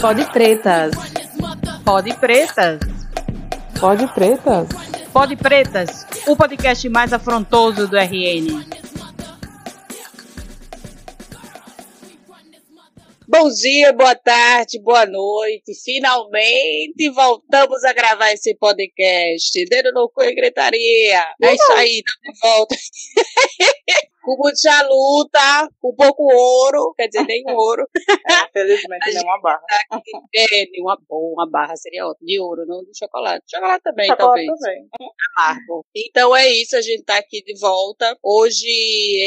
Pode pretas. Pode pretas. Pode pretas. Pode pretas. O podcast mais afrontoso do RN. Bom dia, boa tarde, boa noite. Finalmente voltamos a gravar esse podcast. Dedo no cu e gritaria. É isso aí, estamos de volta. com muita luta, com pouco ouro, quer dizer, nem ouro. É, felizmente, nem uma barra. Tá é, nem uma, uma barra seria ótimo. De ouro, não de chocolate. Chocolate também, Chocolate talvez. também. Amargo. Então é isso, a gente tá aqui de volta. Hoje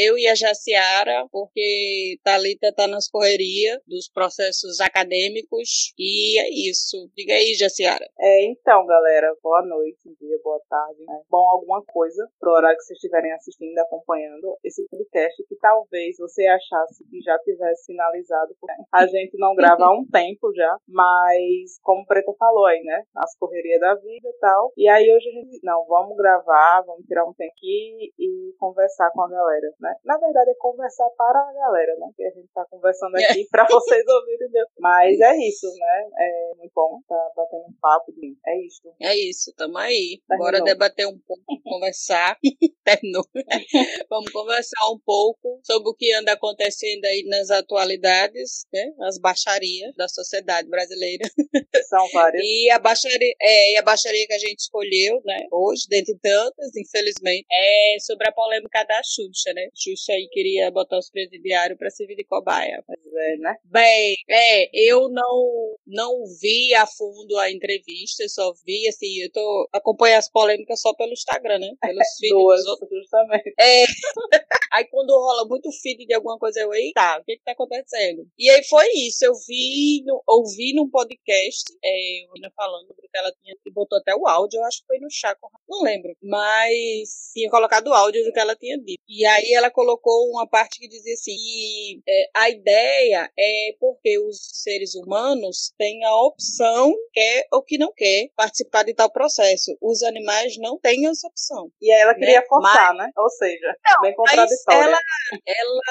eu e a Jaciara, porque Thalita tá nas correrias dos processos acadêmicos. E é isso. Diga aí, Jaciara. É, então, galera, boa noite, dia, boa tarde. né? Bom, alguma coisa pro horário que vocês estiverem assistindo, acompanhando esse podcast que talvez você achasse que já tivesse finalizado. porque A gente não grava há um tempo já, mas como Preta falou aí, né? As correrias da vida e tal. E aí hoje a gente, não, vamos gravar, vamos tirar um tempo aqui e conversar com a galera, né? Na verdade é conversar para a galera, né? Que a gente tá conversando aqui para vocês ouvirem. Mas é isso, né? É muito bom tá batendo um papo. De... É isso. É isso, tamo aí. Terminou. Bora debater um pouco, conversar. Terminou. Vamos conversar um pouco sobre o que anda acontecendo aí nas atualidades, né? As baixarias da sociedade brasileira. São várias. E a baixaria, é, e a baixaria que a gente escolheu, né, hoje, dentre tantas, infelizmente, é sobre a polêmica da Xuxa, né? Xuxa aí queria botar os presidiários para servir de cobaia. Mas é, né? Bem, é, eu não não vi a fundo a entrevista, só vi assim, eu tô acompanhando as polêmicas só pelo Instagram, né? Pelos feeds Duas, dos outros. justamente. É. aí quando rola muito feed de alguma coisa, eu, eita, o que que tá acontecendo? E aí foi isso, eu vi, no, ouvi num podcast, é, menina falando sobre o que ela tinha, e botou até o áudio, eu acho que foi no Chaco, não lembro, mas tinha colocado o áudio do que ela tinha dito. E aí ela colocou uma parte que dizia assim, que, é, a ideia é porque os seres humanos têm a opção, quer ou que não quer, participar de tal processo. Os animais não têm essa opção. E aí ela queria Né? forçar, né? Ou seja, bem Mas contraditória. ela,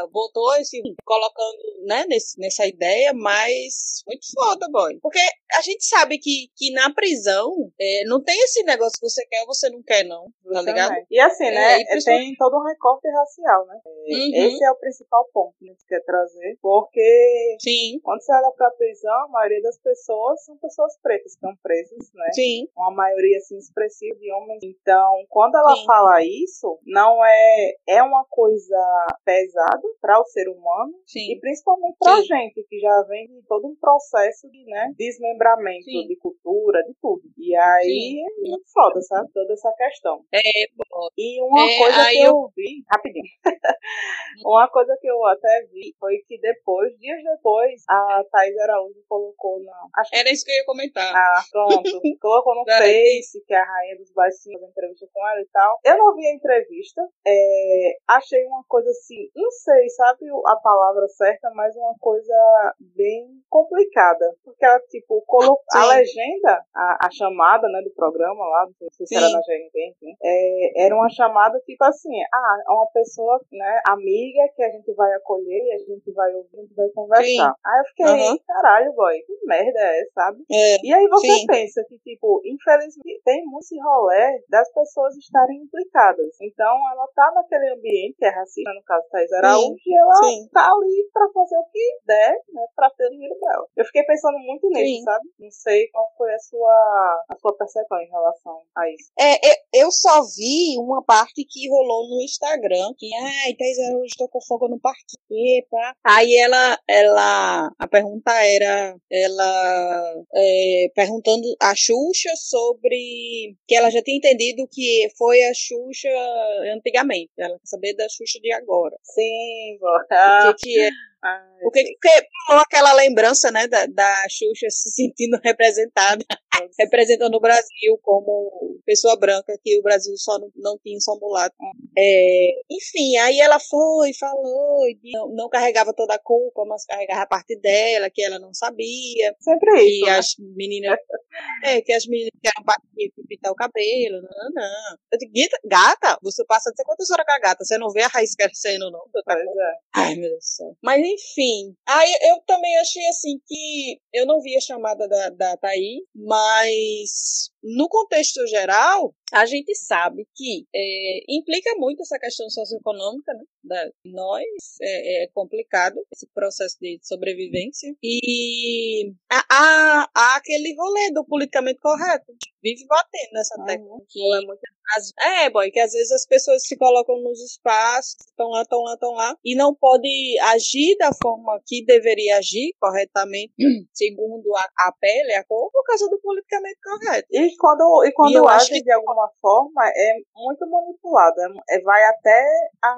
ela botou esse, colocando, né, nesse, nessa ideia, mas muito foda, boy. Porque a gente sabe que, que na prisão é, não tem esse negócio que você quer ou você não quer, não. Tá ligado? E assim, É, né? e principalmente- tem todo um recorte racial, né? É, Uhum. Esse é o principal ponto que a gente quer trazer, porque Sim, quando você olha pra prisão, a maioria das pessoas são pessoas pretas que estão presas, né? sim, Uma maioria assim expressiva de homens. Então, quando ela Sim. fala isso, não é é uma coisa pesada para o ser humano sim. e principalmente pra Sim. gente que já vem de todo um processo de, né, desmembramento Sim. de cultura, de tudo. E aí Sim. é foda, sabe? Toda essa questão. É, bom, E uma É, coisa que eu... eu- vi, rapidinho. uma coisa que eu até vi foi que depois, dias depois, a Thais Araújo colocou na. Acho era isso que eu ia comentar. ah, pronto. Colocou no. Face que é a rainha dos baixinhos fez entrevista com ela e tal. Eu não vi a entrevista. é, achei uma coisa assim, não sei, sabe a palavra certa, mas uma coisa bem complicada. Porque ela, tipo, colocou Ah, a sim. A, a chamada, né, do programa lá, não sei se era Sim. na GNT, enfim, é, era uma chamada tipo assim, ah, é uma pessoa, né, amiga que a gente vai acolher e a gente vai ouvir, a gente vai conversar. Sim. Aí eu fiquei, Aham. caralho, boy, que merda é sabe? É, E aí você Sim. pensa que, tipo, infelizmente tem muito esse rolê das pessoas estarem implicadas. Então ela tá naquele ambiente que é racista, no caso Thais Araújo, e ela sim. tá ali pra fazer o que der, né, pra ter o dinheiro dela. Eu fiquei pensando muito nisso, sabe? Não sei qual foi a sua, a sua percepção em relação a isso. É, eu- eu só vi uma parte que rolou no Instagram, que, ai, Thais Araújo tocou fogo no parquinho, epa. Aí ela, ela, a pergunta era, ela é, perguntando a Xuxa sobre, que ela já tinha entendido que foi a Xuxa antigamente, ela quer saber da Xuxa de agora. Sim, vó. O que que é ah, Porque, porque rolou aquela lembrança, né, da, da Xuxa se sentindo representada, representando o Brasil como pessoa branca, que o Brasil só não, não tinha só mulato. É, enfim, aí ela foi, falou, não, não, carregava toda a culpa, mas carregava a parte dela, que ela não sabia. Sempre isso. E né? as meninas. é, que as meninas queriam pintar o cabelo. Não, não. Eu digo, gata, você passa de quantas horas com a gata? Você não vê a raiz crescendo, não? É. Ai, meu Deus do céu. Mas enfim. Aí eu também achei assim que eu não vi a chamada da, da Thaí, mas mais no contexto geral, a gente sabe que é, implica muito essa questão socioeconômica, né? Da, nós é, é, complicado esse processo de sobrevivência e há, há, aquele rolê do politicamente correto vive batendo nessa tecla Uhum. que é muito as- é, boy, que às vezes as pessoas se colocam nos espaços, estão lá, estão lá, estão lá, e não pode agir da forma que deveria agir corretamente, segundo a, a pele, a cor, por causa do politicamente correto. E quando, e quando E eu acho age que- de alguma forma, é muito manipulado. É, é- vai até a-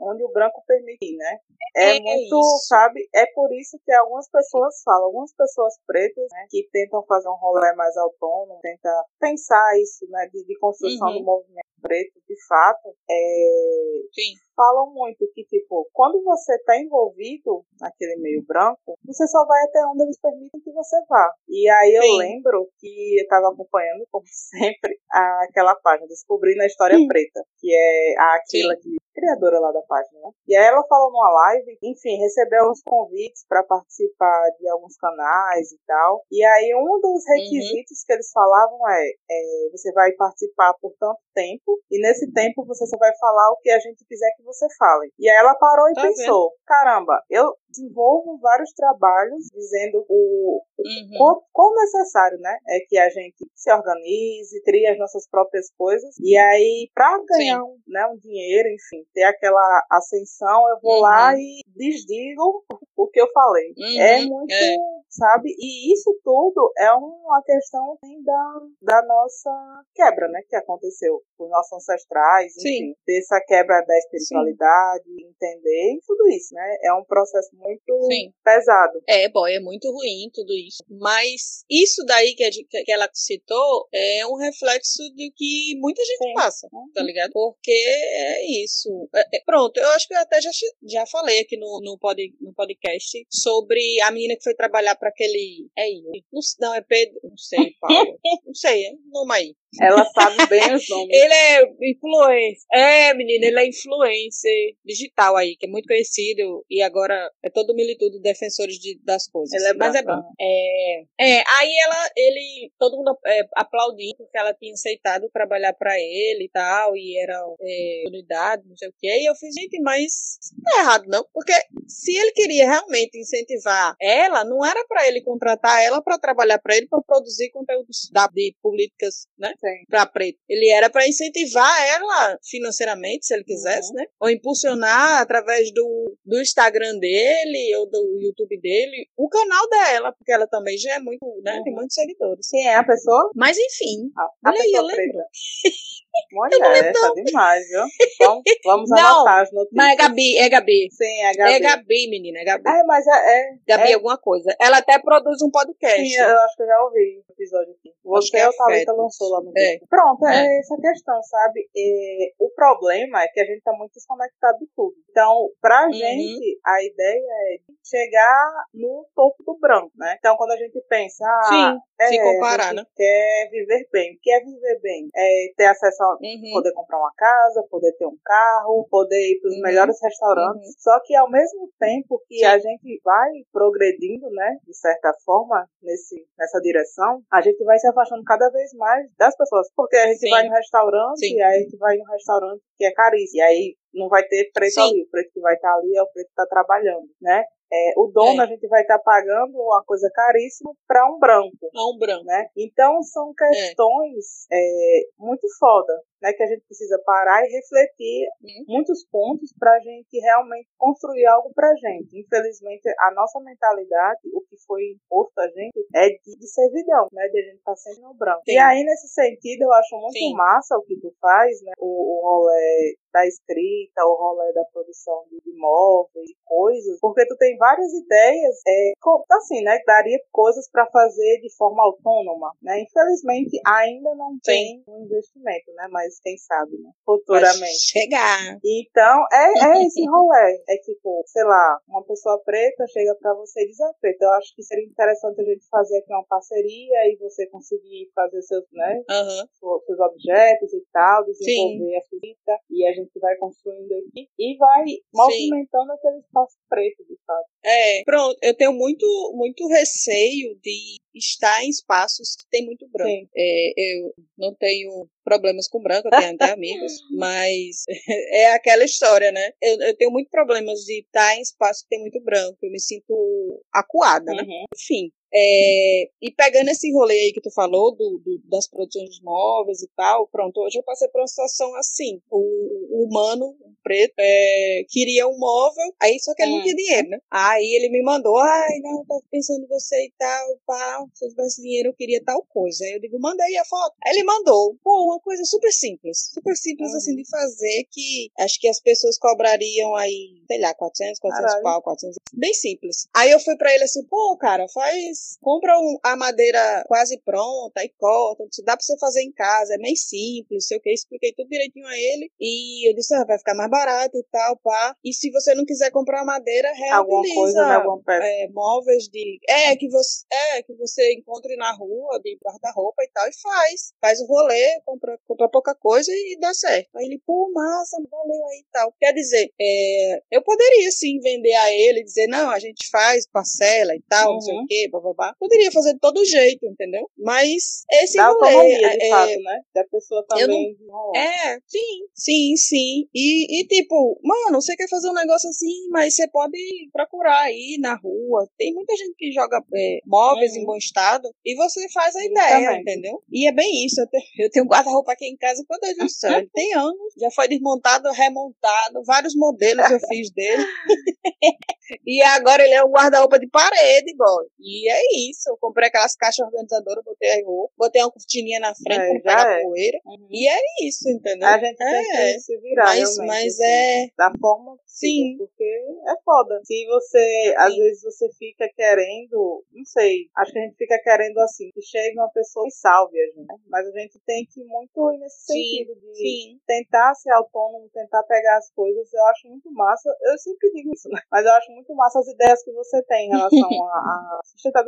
onde o branco permitir, né? É, É muito, isso. sabe? É por isso que algumas pessoas falam, algumas pessoas pretas, né, que tentam fazer um rolê mais autônomo, tentam pensar isso, né, de, de construção Uhum. do movimento preto, de fato, é, Sim. Falam muito que, tipo, quando você está envolvido naquele meio branco, você só vai até onde eles permitem que você vá. E aí eu Sim. lembro que eu estava acompanhando, como sempre, aquela página, Descobrindo a História Sim. Preta, que é a Aquila, Sim. que criadora lá da página, né? E aí ela falou numa live, enfim, recebeu uns convites para participar de alguns canais e tal. E aí um dos Uhum. requisitos que eles falavam é, é, você vai participar por tanto tempo e nesse tempo você só vai falar o que a gente quiser que você fale. E aí ela parou e Tá pensou, caramba, eu desenvolvo vários trabalhos dizendo o, Uhum. quão, quão necessário, né? É que a gente se organize, crie as nossas próprias coisas. E aí, pra ganhar um, né, um dinheiro, enfim, ter aquela ascensão, eu vou Uhum. lá e desdigo o que eu falei. Uhum, É muito, é. sabe? E isso tudo é uma questão assim, da, da nossa quebra, né? Que aconteceu com os nossos ancestrais, Sim. enfim, dessa quebra da espiritualidade, entender e tudo isso, né? É um processo muito Sim. pesado. É, boy, é muito ruim tudo isso. Mas isso daí que, a que ela citou é um reflexo do que muita gente Sim. passa, tá ligado? Porque é isso. É- é- pronto, eu acho que eu até já, já falei aqui no, no, pod, no podcast sobre a menina que foi trabalhar para aquele. É. Não, não, é Pedro. Não sei, Paulo. não sei, é nome aí. Ela sabe bem os nomes. Ele é influencer. É, menina, ele é influencer digital aí, que é muito conhecido e agora é todo militudo defensores de, das coisas. Ele é Mas é bacana. bom. É, é, aí ela, ele, todo mundo é, aplaudiu porque ela tinha aceitado trabalhar pra ele e tal, e era é, unidade, não sei o quê. E eu fiz, gente, mas não é errado não, porque se ele queria realmente incentivar ela, não era pra ele contratar ela pra trabalhar pra ele, pra produzir conteúdos da, de políticas, né? Para preto. Ele era para incentivar ela financeiramente, se ele quisesse, Uhum. né? Ou impulsionar através do, do Instagram dele ou do YouTube dele o canal dela, porque ela também já é muito, né? Tem Uhum. muitos seguidores. Quem é a pessoa? Mas enfim, A, a Olha aí, pessoa eu lembro. Mulher, tá demais, viu? Vamos, vamos Não, anotar as notícias. mas é Gabi, é Gabi. Sim, é Gabi. É Gabi, menina, é Gabi. É, mas é, é, Gabi é- alguma coisa. Ela até produz um podcast. Sim, eu acho que eu já ouvi o episódio aqui. Você é ou a Thalita afeto. lançou lá no É. Pronto, é. É. essa questão, sabe? É, o problema é que a gente tá muito desconectado de tudo. Então, pra Uhum. gente, a ideia é chegar no topo do branco, né? Então, quando a gente pensa, ah, Sim, é, se comparar, né? quer viver bem. O que é viver bem? É ter acesso a Uhum. poder comprar uma casa, poder ter um carro, poder ir para os Uhum. melhores restaurantes. Só que ao mesmo tempo que Sim. a gente vai progredindo, né, de certa forma, nesse, nessa direção, a gente vai se afastando cada vez mais das pessoas. Porque a gente Sim. vai no restaurante Sim. e aí a gente vai no restaurante que é caríssimo. E aí não vai ter preto Sim. ali. O preto que vai estar ali é o preto que está trabalhando, né? É, o dono É. a gente vai estar pagando uma coisa caríssima para um branco É um branco. né? Então são questões é, muito foda, né? Que a gente precisa parar e refletir Uhum. muitos pontos para a gente realmente construir algo para gente. Infelizmente a nossa mentalidade, o que foi imposto a gente é de, de servidão, né? De a gente estar tá sempre no branco. Sim. E aí, nesse sentido, eu acho muito Sim. massa o que tu faz, né? O, o rolê da escrita, o rolê da produção de imóveis, coisas, porque tu tem várias ideias, é, assim, né? Daria coisas para fazer de forma autônoma, né? Infelizmente, ainda não Sim. tem um investimento, né? Mas quem sabe, né? Futuramente. Chegar. Então, é, é esse rolê. É tipo, sei lá, uma pessoa preta chega para você e diz, ah, preta, eu acho que seria interessante a gente fazer aqui uma parceria e você conseguir fazer seus, né? Uhum. Seus objetos e tal, desenvolver Sim. a escrita e a gente vai construindo aqui e vai movimentando Sim. aquele espaço preto, de fato. É, pronto, eu tenho muito, muito receio de estar em espaços que tem muito branco. É, eu não tenho problemas com branco, eu tenho até amigos, mas é aquela história, né? Eu, eu, tenho muito problemas de estar em espaços que tem muito branco, eu me sinto acuada, né? uhum. né? Enfim, é, e pegando esse rolê aí que tu falou do, do, das produções de móveis e tal, pronto, hoje eu passei por uma situação assim. O, o humano, um preto, é, queria um móvel, aí só que ele não tinha hum. dinheiro, né? Aí ele me mandou, ai, não, tava pensando em você e tal, pá, se eu tivesse dinheiro eu queria tal coisa. Aí eu digo, mandei a foto. Aí ele mandou, pô, uma coisa super simples, super simples uhum. assim de fazer, que acho que as pessoas cobrariam aí, sei lá, 400, 400 Caralho. pau, 400, bem simples. Aí eu fui pra ele assim, pô, cara, faz compra um, a madeira quase pronta e corta, dá pra você fazer em casa, é meio simples, sei o que, expliquei tudo direitinho a ele, e eu disse, ah, vai ficar mais barato e tal, pá, e se você não quiser comprar madeira, reutiliza coisa, né, alguma peça. É, móveis de, é, que você, é, que você encontre na rua, de guarda-roupa e tal, e faz, faz o rolê, compra, compra pouca coisa e dá certo. Aí ele, pô, massa, valeu aí e tal. Quer dizer, é, eu poderia sim vender a ele, dizer, não, a gente faz parcela e tal, uhum. não sei o uhum. que, blá, blá. Poderia fazer de todo jeito, entendeu? Mas esse da rolê... autonomia, de é, fato, né? Da pessoa também. Não, é, sim, sim, sim. E, e tipo, mano, você quer fazer um negócio assim, mas você pode procurar aí na rua. Tem muita gente que joga é, móveis uhum. em bom estado e você faz a ideia, entendeu? E é bem isso. Eu tenho, eu tenho um guarda-roupa aqui em casa, meu Deus do céu, tem anos. Já foi desmontado, remontado, vários modelos eu fiz dele. e agora ele é um guarda-roupa de parede, igual. E é isso. Eu comprei aquelas caixas organizadoras, botei a roupa, botei uma cortininha na frente é, pra pegar é. poeira. Uhum. E é isso, entendeu? A gente tem é. que se virar, mas, mas assim, é. Da forma Sim. Porque é foda. Se você, Sim. às vezes, você fica querendo, não sei, acho que a gente fica querendo assim, que chegue uma pessoa e salve a gente. Mas a gente tem que muito ir nesse Sim. sentido de Sim. tentar ser autônomo, tentar pegar as coisas. Eu acho muito massa. Eu sempre digo isso, né? Mas eu acho muito massa as ideias que você tem em relação à sustentabilidade,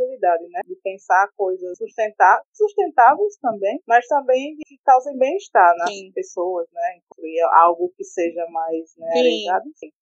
né? De pensar coisas sustentar, sustentáveis também, mas também de que causem bem-estar nas Sim. pessoas, né? Incluir algo que seja mais né.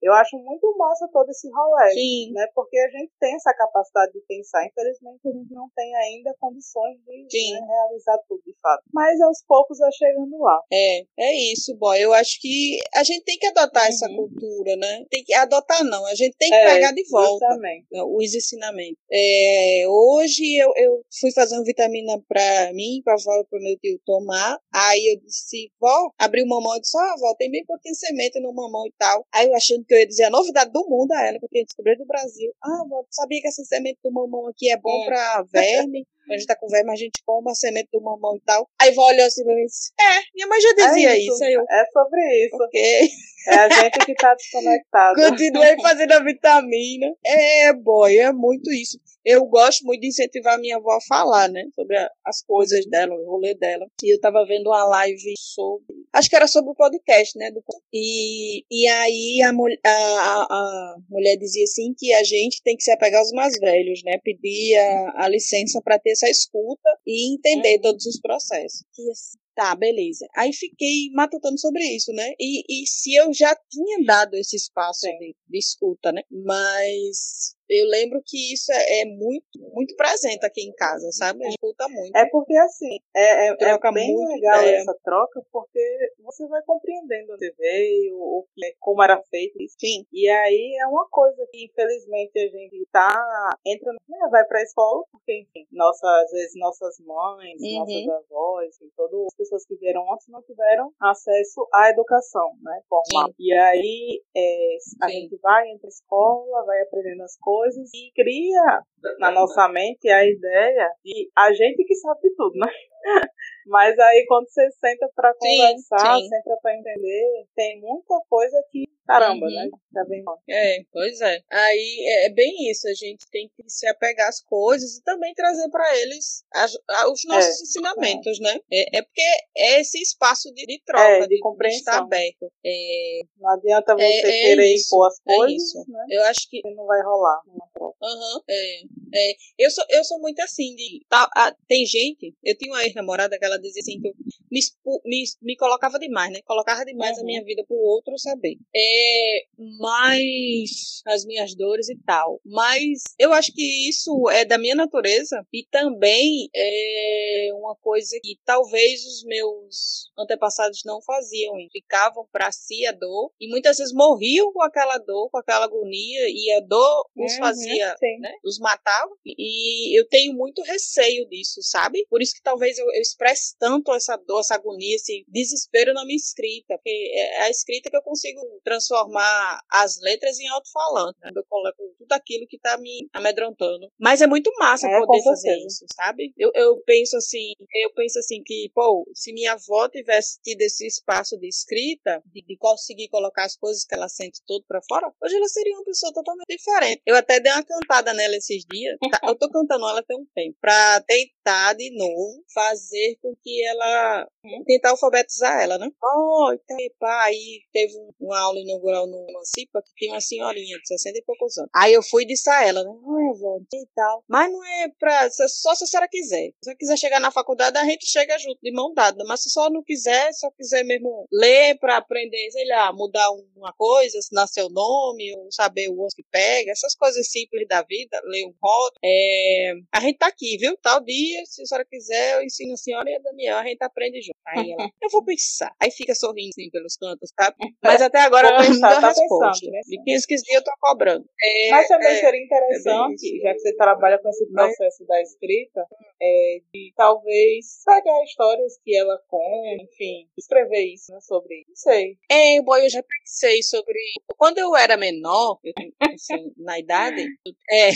Eu acho muito massa todo esse rolê, Sim. né? Porque a gente tem essa capacidade de pensar. Infelizmente, a gente não tem ainda condições de né, realizar tudo, de fato. Mas aos poucos vai chegando lá. É, é isso, boy. Eu acho que a gente tem que adotar uhum. essa cultura, né? Tem que adotar, não. A gente tem que é, pegar de volta justamente. os ensinamentos. É, hoje eu, eu fui fazer uma vitamina pra mim, pra avó e pro meu tio tomar. Aí eu disse, vó, abri o mamão e disse, ó, oh, vó, tem bem pouquinho semente no mamão e tal. Aí eu achando que eu ia dizer a novidade do mundo a ela, porque eu descobri do Brasil. Ah, vó, sabia que essa semente do mamão aqui é bom é. pra verme? A gente tá com verme, a gente come a semente do mamão e tal. Aí vó olhou assim pra mim e disse, é, minha mãe já dizia é isso. isso. Eu, é sobre isso. Ok. É a gente que tá desconectado. Continuei fazendo a vitamina. É, boy, é muito isso eu gosto muito de incentivar a minha avó a falar, né? Sobre a, as coisas dela, o rolê dela. E eu tava vendo uma live sobre. Acho que era sobre o podcast, né? Do, e, e aí a, a, a mulher dizia assim que a gente tem que se apegar aos mais velhos, né? Pedir a, a licença para ter essa escuta e entender uhum. todos os processos. Assim, Tá, beleza. Aí fiquei matutando sobre isso, né? E, e se eu já tinha dado esse espaço de, de escuta, né? Mas eu lembro que isso é, é, muito, muito presente aqui em casa, sabe? A gente escuta muito. É porque assim, é, é, é bem muito legal ideia. essa troca, porque você vai compreendendo onde veio, o que, como era feito isso. Sim. E aí é uma coisa que infelizmente a gente tá, entra, né, vai pra escola, porque enfim, nossa, às vezes nossas mães, uhum. nossas avós, todas as pessoas que vieram antes não tiveram acesso à educação, né, formal. Sim. E aí é, a Sim. gente vai entre a escola, vai aprendendo as coisas e cria na nossa mente a ideia de a gente que sabe de tudo, né? Mas aí quando você senta para conversar, sim, sim. senta para entender, tem muita coisa que caramba, uhum. né? Tá bem mal. É, pois é. Aí é, é bem isso, a gente tem que se apegar às coisas e também trazer para eles as, os nossos é, ensinamentos, é. né? É, é, porque é esse espaço de, de troca, é, de, de, compreensão. de estar aberto. É, não adianta você é, querer impor as coisas, né? Eu acho que não vai rolar troca. Uhum, é, é. Eu sou eu sou muito assim de tá, a, tem gente, eu tinha uma ex-namorada que ela dizia assim que eu me, me, me colocava demais, né? Colocava demais uhum. a minha vida pro outro saber. É, mais as minhas dores e tal. Mas eu acho que isso é da minha natureza e também é uma coisa que talvez os meus antepassados não faziam. Ficavam para si a dor e muitas vezes morriam com aquela dor, com aquela agonia e a dor os uhum, fazia, né? Os matava. E eu tenho muito receio disso, sabe? Por isso que talvez eu, eu expresse tanto essa dor, essa agonia, esse desespero na minha escrita, porque é a escrita que eu consigo transformar as letras em alto-falante, né? Eu coloco tudo aquilo que tá me amedrontando. Mas é muito massa é, poder fazer isso, sabe? Eu, eu penso assim, eu penso assim que, pô, se minha avó tivesse tido esse espaço de escrita, de, de conseguir colocar as coisas que ela sente tudo para fora, hoje ela seria uma pessoa totalmente diferente. Eu até dei uma cantada nela esses dias. Tá, eu tô cantando ela tem um tempo. Pra tentar de novo fazer com que ela. tentar alfabetizar ela, né? Oh, pá, aí teve uma aula inaugural no Emancipa que tinha uma senhorinha de 60 e poucos anos. Aí eu fui e disse a ela, né? Ai, avó, e tal. Mas não é pra. Só se a senhora quiser. Se você quiser chegar na faculdade, a gente chega junto, de mão dada. Mas se só não quiser, só quiser mesmo ler pra aprender, sei lá, mudar uma coisa, assinar seu nome, ou saber o osso que pega, essas coisas simples da vida, ler um rótulo. É... A gente tá aqui, viu? Tal dia, se a senhora quiser, eu ensino a senhora e a Daniel, a gente aprende junto. Aí ela, eu vou pensar. Aí fica sorrindo assim pelos cantos, sabe? Mas até agora eu ainda tá, resposta. Pensando, né? De 15, 15 dias eu tô cobrando. É, Mas também é, seria interessante, é já que você trabalha com esse processo Mas... da escrita, é, de talvez pegar histórias que ela conta, enfim, escrever isso, né, sobre isso. Não sei. É, boy, eu já pensei sobre. Quando eu era menor, eu, assim, na idade, é,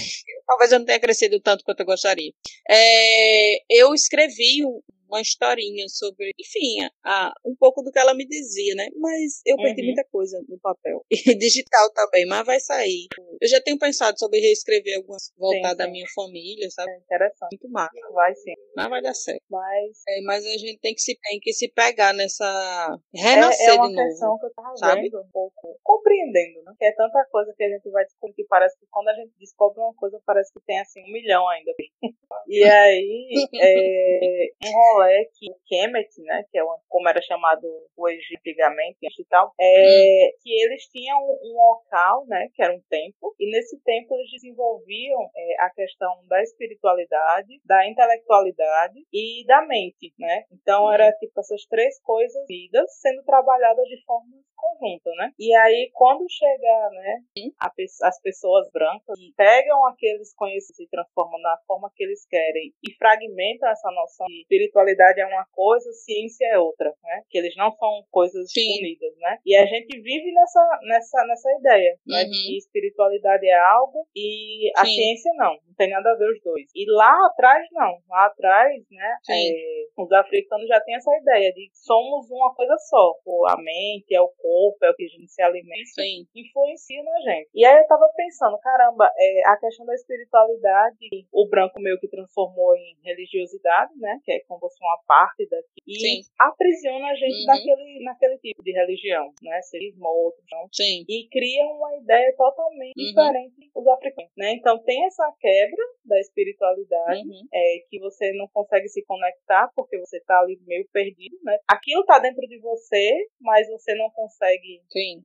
talvez eu não tenha crescido tanto quanto eu gostaria. É, eu escrevi um, uma historinha sobre, enfim, a, um pouco do que ela me dizia, né? Mas eu perdi uhum. muita coisa no papel. E digital também, mas vai sair. Eu já tenho pensado sobre reescrever algumas voltar da minha família, sabe? É interessante. Muito massa. Vai sim. Mas vai dar certo. Mas, é, mas a gente tem que se, tem que se pegar nessa. Renascer é, é uma de novo. questão que eu tava sabe? vendo um pouco. Compreendendo, né? Que é tanta coisa que a gente vai descobrir que parece que quando a gente descobre uma coisa, parece que tem assim um milhão ainda. e aí, é, um rolê que o Kemet, né, que é uma, como era chamado o Egito antigamente e tal, é, hum. que eles tinham um local, né, que era um templo, e nesse templo eles desenvolviam é, a questão da espiritualidade, da intelectualidade e da mente, né? Então era tipo essas três coisas vidas sendo trabalhadas de forma conjunta, né? E aí quando chega, né, as pessoas brancas pegam aqueles conhecimentos e transformam na forma que eles querem e fragmentam essa noção de espiritualidade é uma coisa, ciência é outra, né? Que eles não são coisas Sim. unidas, né? E a gente vive nessa, nessa, nessa ideia, né? De uhum. que espiritualidade é algo e a Sim. ciência não. Não tem nada a ver os dois. E lá atrás, não. Lá atrás, né? É, os africanos já têm essa ideia de que somos uma coisa só. A mente, é o corpo, é o que a gente se alimenta. Sim. Influencia na gente. E aí eu tava pensando, caramba, é, a questão da espiritualidade, o branco meio que transformou em religiosidade, né? Que é como se fosse uma parte daqui e Sim. aprisiona a gente uhum. naquele, naquele tipo de religião, né? Serismo ou outro, não. Sim. E cria uma ideia totalmente uhum. diferente dos africanos, né? Então tem essa quebra da espiritualidade, uhum. é, que você não consegue se conectar porque você está ali meio perdido, né? Aquilo está dentro de você, mas você não consegue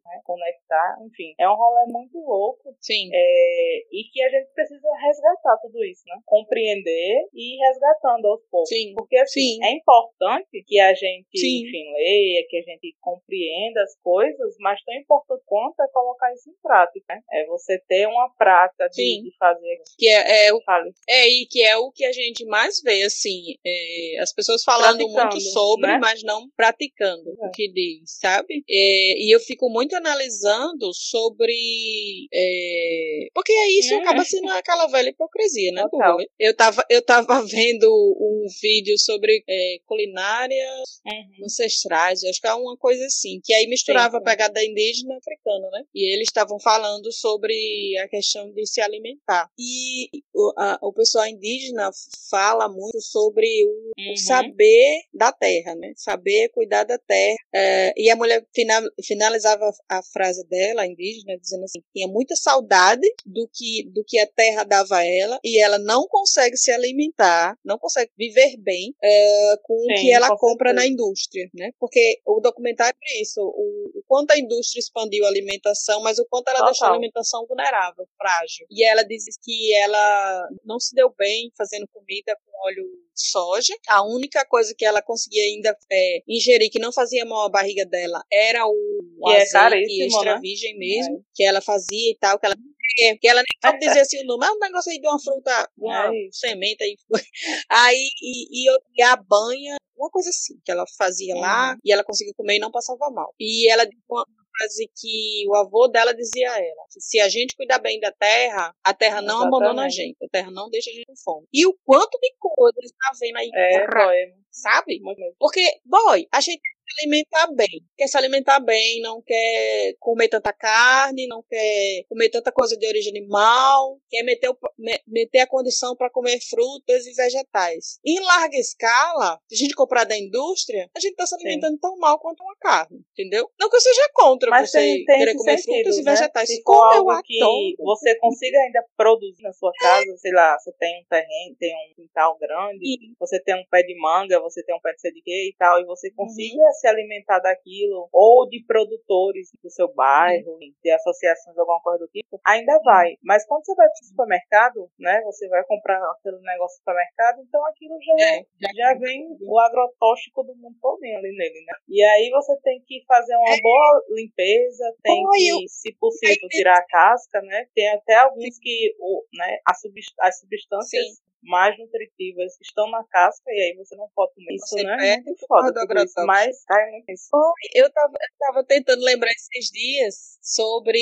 né, conectar, enfim. É um rolê muito louco. Sim. É, e que a gente precisa resgatar tudo isso, né? Compreender e ir resgatando aos poucos. Sim. Porque assim, Sim. é importante que a gente, Sim. enfim, leia, que a gente compreenda as coisas, mas tão importante quanto é colocar isso em prática, né? É você ter uma prática de, de fazer. Que é, É, o, é, e que é o que a gente mais vê, assim, é, as pessoas falando muito sobre, né? mas não praticando é. o que diz, sabe? É, e eu fico muito analisando sobre. É, porque isso hum. acaba sendo aquela velha hipocrisia, né, Total. Eu tava, eu tava vendo um vídeo sobre é, culinárias uhum. ancestrais, acho que é uma coisa assim, que aí misturava sim, sim. a pegada indígena e africana, né? E eles estavam falando sobre a questão de se alimentar. E o, a, o pessoal indígena fala muito sobre o, uhum. o, saber da terra, né? Saber cuidar da terra. É, e a mulher final, finalizava a frase dela, indígena, dizendo assim: tinha muita saudade do que, do que a terra dava a ela e ela não consegue se alimentar, não consegue viver bem é, com Sim, o que ela compra na indústria, né? Porque o documentário é isso, o, o quanto a indústria expandiu a alimentação, mas o quanto ela Total. deixou a alimentação vulnerável, frágil. E ela diz que ela não se deu bem fazendo comida com óleo de soja. A única coisa que ela conseguia ainda é, ingerir que não fazia mal à barriga dela era o, o é azeite é extra né? virgem mesmo, é. que ela fazia e tal, que ela que ela nem sabe dizer assim o nome, é um negócio aí de uma fruta, uma é semente aí. Aí, e, e, e a banha, uma coisa assim, que ela fazia uhum. lá, e ela conseguia comer e não passava mal. E ela, uma frase que o avô dela dizia a ela: que se a gente cuidar bem da terra, a terra não Exatamente. abandona a gente, a terra não deixa a gente com fome. E o quanto de coisas está vendo aí, é, sabe? Porque, boy, a gente alimentar bem. Quer se alimentar bem, não quer comer tanta carne, não quer comer tanta coisa de origem animal, quer meter, o, meter a condição para comer frutas e vegetais. Em larga escala, se a gente comprar da indústria, a gente está se alimentando Sim. tão mal quanto uma carne, entendeu? Não que eu seja contra Mas você tem, tem querer comer sentido, frutas e né? vegetais. Se for algo que você consiga ainda produzir na sua casa, é. sei lá, você tem um terreno, tem um quintal grande, Sim. você tem um pé de manga, você tem um pé de sei de quê e tal, e você uhum. consiga uhum se alimentar daquilo, ou de produtores do seu bairro, de associações, alguma coisa do tipo, ainda vai. Mas quando você vai para o supermercado, né, você vai comprar aquele negócio no supermercado, então aquilo já, é, já vem o agrotóxico do mundo todo ali nele, né? E aí você tem que fazer uma é. boa limpeza, tem que, se possível, tirar a casca, né? Tem até alguns que, né, as substâncias mais nutritivas estão na casca e aí você não pode comer isso, né? É muito foda isso, mas cai muito isso. Eu tava, eu tava tentando lembrar esses dias sobre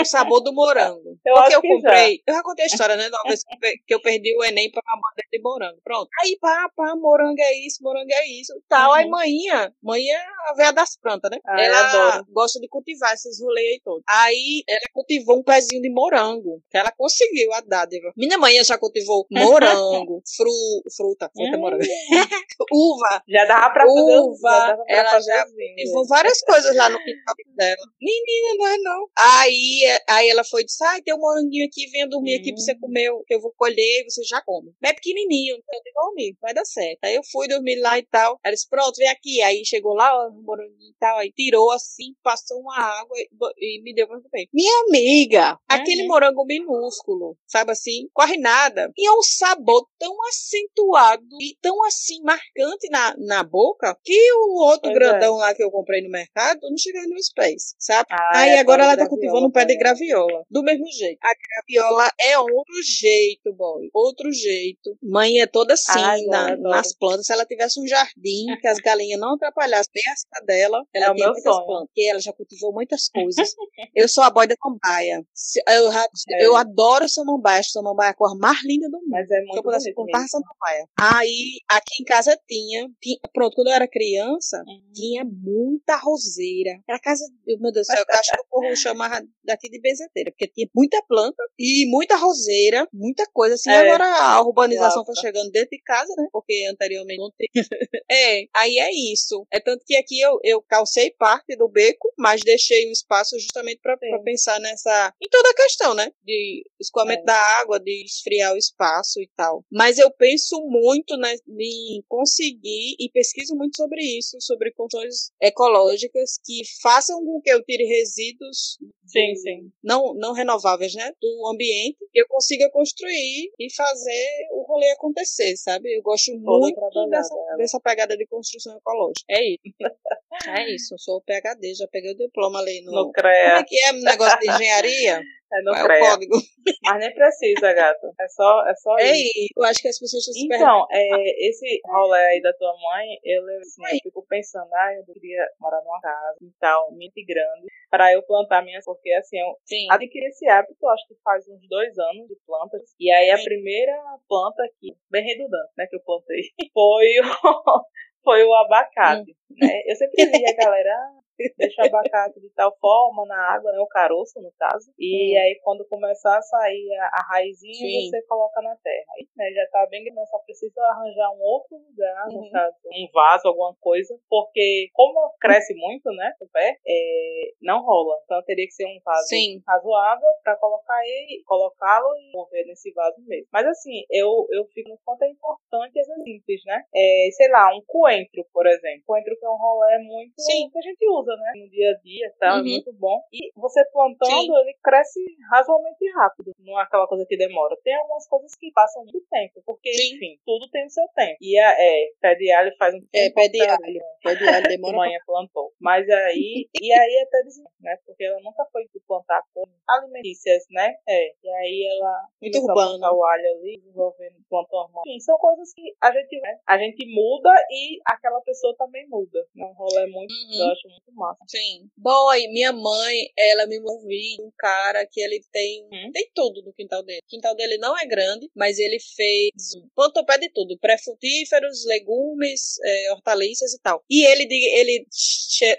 o sabor do morango. Eu Porque eu comprei, já. eu já contei a história, né? Uma vez que eu perdi o Enem pra uma bandeira de morango. Pronto. Aí, pá, pá, morango é isso, morango é isso tal. Uhum. Aí, manhã, manhã é a veia das plantas, né? Ah, ela gosta de cultivar esses rolês aí todos. Aí, ela cultivou um pezinho de morango, que ela conseguiu a dádiva. Minha mãe já cultivou morango, fru, fruta, fruta morango, uva. Já dava pra fazer uva. Já pra ela fazer já cultivou várias coisas lá no quintal dela. Menina, não é não. Aí, aí ela foi e disse, ah, tem um moranguinho aqui, venha dormir hum. aqui pra você hum. comer, que eu vou colher e você já come. Mas é pequenininho, então eu digo, dormir, vai dar certo. Aí eu fui dormir lá e tal. Ela disse, pronto, vem aqui. Aí chegou lá, ó, o moranguinho e tal, aí tirou assim, passou uma água e, e me deu pra comer. Minha amiga, aquele morango minúsculo, sabe assim, corre nada. E é um sabor tão acentuado e tão assim, marcante na, na boca, que o outro pois grandão é. lá que eu comprei no mercado não chegou nos pés, sabe? Ah, Aí é agora ela tá cultivando um pé de graviola. Do mesmo jeito. A graviola é outro jeito, boy. Outro jeito. Mãe é toda assim Ai, na, nas plantas. Se ela tivesse um jardim que as galinhas não atrapalhassem bem a dela, ela é tinha muitas sonho. plantas. Porque ela já cultivou muitas coisas. eu sou a boy da samambaia. Eu, é. eu adoro samambaia. Samambaia é a cor mais linda do mundo. Mas é muito eu pudesse contar samambaia. Aí, aqui em casa tinha, tinha, Pronto, quando eu era criança, uhum. tinha muita roseira. Era casa. Meu Deus do céu, eu acho que o povo chamava daqui de benzedeira, porque tinha muita planta e muita roseira, muita coisa assim. É. Agora a urbanização foi chegando dentro de casa, né? Porque anteriormente não tinha. é, aí é isso. É tanto que aqui eu, eu calcei parte do beco, mas deixei um espaço justamente para pensar nessa. em toda a questão, né? De escoamento é. da água, de esfriar o espaço e tal. Mas eu penso muito né, em conseguir e pesquiso muito sobre isso, sobre condições ecológicas que façam com que eu tire resíduos sim, sim. Não, não renováveis, né? Do ambiente, eu consiga construir e fazer o rolê acontecer, sabe? Eu gosto muito dessa, dessa pegada de construção ecológica. É isso. é isso, eu sou PHD, já peguei o diploma ali no. No CREA. Como é que é negócio de engenharia? É no é CREA. o código? Mas nem precisa, gato. É só, é só É isso. Eu acho que as pessoas estão se Então, é, esse rolê aí da tua mãe, eu, assim, eu fico pensando, ah, eu queria morar numa casa e tal, muito grande, pra eu plantar minhas, porque assim, eu Sim. adquiri esse hábito, acho que faz uns dois anos de plantas, e aí a Sim. primeira planta aqui, bem redundante, né, que eu plantei, foi o, foi o abacate, Hum. né, eu sempre vi a galera, ah, deixa o abacate de tal forma na água, né, o caroço no caso, e Hum. aí quando começar a sair a, a raizinha, Sim. você coloca na terra, aí, né, já tá bem grande, só precisa arranjar um outro lugar, no Uhum. caso, um vaso, alguma coisa, porque como cresce muito, né, o pé, é, não rola, então teria que ser um vaso Sim. razoável para colocar ele, colocá-lo e mover nesse vaso mesmo. Mas assim, eu, eu fico no quanto é importante essas simples, né? É, sei lá, um coentro, por exemplo. Coentro que é um rolê muito Sim. que a gente usa, né? No dia a dia, tá? É Uhum. muito bom. E você plantando, Sim. ele cresce razoavelmente rápido. Não é aquela coisa que demora. Tem algumas coisas que passam muito tempo, porque, Sim. enfim, tudo tem o seu tempo. E a, é, pé de alho faz um É, tempo pé de a- alho. Pé de alho demora manhã plantou. Mas aí, e aí até dizer, né? Porque ela nunca foi de plantar coisas alimentícias, né? É. E aí ela Muito começou a urbano. plantar o alho ali, desenvolvendo plantou hormônio. Enfim, são coisas que a gente, né, a gente muda e aquela pessoa também muda. É um rolê muito, Uhum. eu acho muito massa. Sim. Boy, minha mãe, ela me movi um cara que ele tem Hum. tem tudo no quintal dele. O quintal dele não é grande, mas ele fez plantou pé de tudo, pré-frutíferos, legumes, é, hortaliças e tal. E ele ele